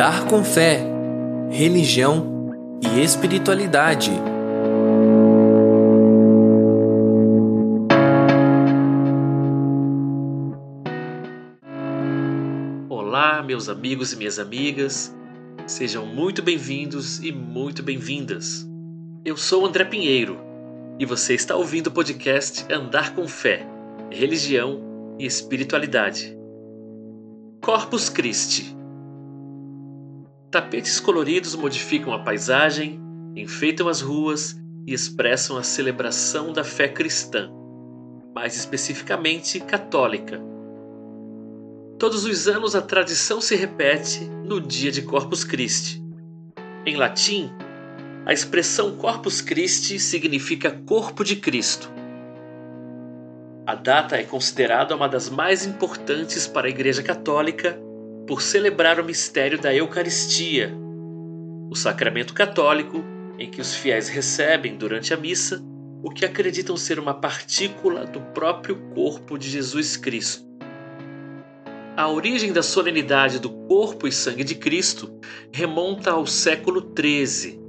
Andar com fé, religião e espiritualidade. Olá, meus amigos e minhas amigas. Sejam muito bem-vindos e muito bem-vindas. Eu sou André Pinheiro e você está ouvindo o podcast Andar com Fé, Religião e Espiritualidade. Corpus Christi Tapetes coloridos modificam a paisagem, enfeitam as ruas e expressam a celebração da fé cristã, mais especificamente católica. Todos os anos a tradição se repete no dia de Corpus Christi. Em latim, a expressão Corpus Christi significa corpo de Cristo. A data é considerada uma das mais importantes para a Igreja Católica por celebrar o mistério da Eucaristia, o sacramento católico em que os fiéis recebem durante a missa o que acreditam ser uma partícula do próprio corpo de Jesus Cristo. A origem da solenidade do corpo e sangue de Cristo remonta ao século XIII.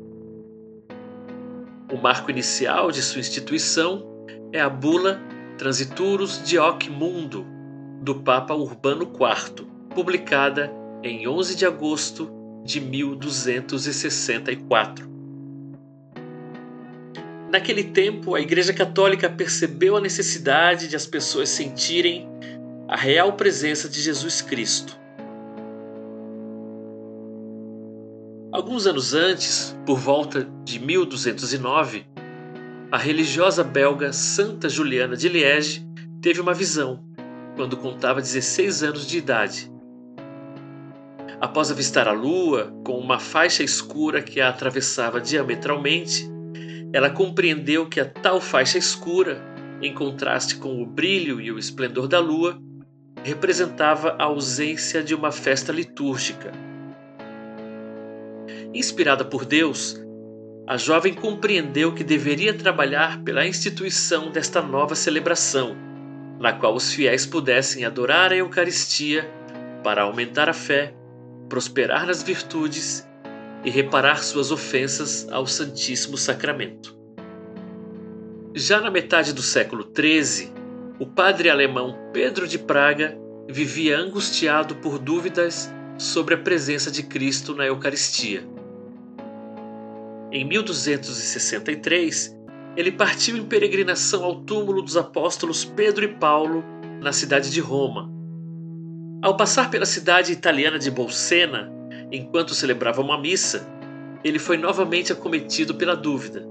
O marco inicial de sua instituição é a bula Transiturus Dioc Mundo, do Papa Urbano IV, publicada em 11 de agosto de 1264. Naquele tempo, a Igreja Católica percebeu a necessidade de as pessoas sentirem a real presença de Jesus Cristo. Alguns anos antes, por volta de 1209, a religiosa belga Santa Juliana de Liege teve uma visão quando contava 16 anos de idade Após avistar a lua, com uma faixa escura que a atravessava diametralmente, ela compreendeu que a tal faixa escura, em contraste com o brilho e o esplendor da lua, representava a ausência de uma festa litúrgica. Inspirada por Deus, a jovem compreendeu que deveria trabalhar pela instituição desta nova celebração, na qual os fiéis pudessem adorar a Eucaristia para aumentar a fé prosperar nas virtudes e reparar suas ofensas ao Santíssimo Sacramento. Já na metade do século XIII, o padre alemão Pedro de Praga vivia angustiado por dúvidas sobre a presença de Cristo na Eucaristia. Em 1263, ele partiu em peregrinação ao túmulo dos apóstolos Pedro e Paulo, na cidade de Roma, ao passar pela cidade italiana de Bolsena, enquanto celebrava uma missa, ele foi novamente acometido pela dúvida.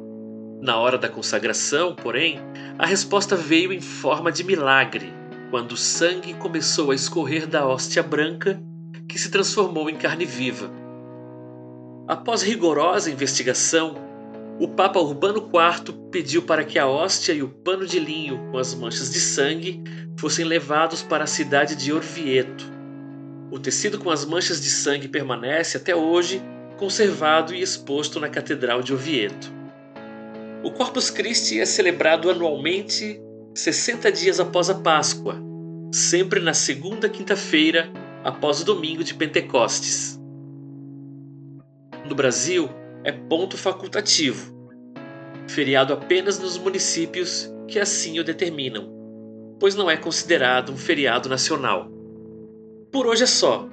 Na hora da consagração, porém, a resposta veio em forma de milagre, quando o sangue começou a escorrer da hóstia branca, que se transformou em carne viva. Após rigorosa investigação, o Papa Urbano IV pediu para que a hóstia e o pano de linho com as manchas de sangue fossem levados para a cidade de Orvieto. O tecido com as manchas de sangue permanece até hoje conservado e exposto na Catedral de Oviedo. O Corpus Christi é celebrado anualmente 60 dias após a Páscoa, sempre na segunda quinta-feira após o domingo de Pentecostes. No Brasil, é ponto facultativo, feriado apenas nos municípios que assim o determinam pois não é considerado um feriado nacional. Por hoje é só.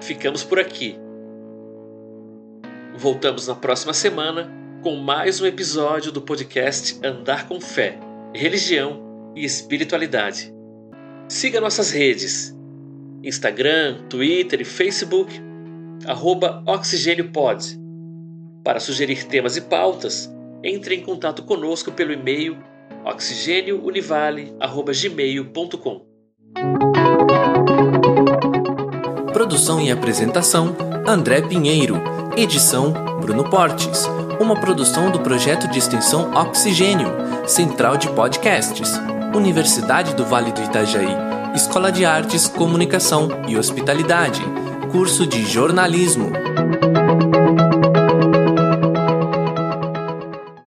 Ficamos por aqui. Voltamos na próxima semana com mais um episódio do podcast Andar com Fé, Religião e Espiritualidade. Siga nossas redes: Instagram, Twitter e Facebook, arroba OxigênioPod. Para sugerir temas e pautas, entre em contato conosco pelo e-mail oxigêniounivale.gmail.com Produção e apresentação André Pinheiro. Edição Bruno Portes. Uma produção do projeto de extensão Oxigênio Central de Podcasts Universidade do Vale do Itajaí Escola de Artes, Comunicação e Hospitalidade. Curso de Jornalismo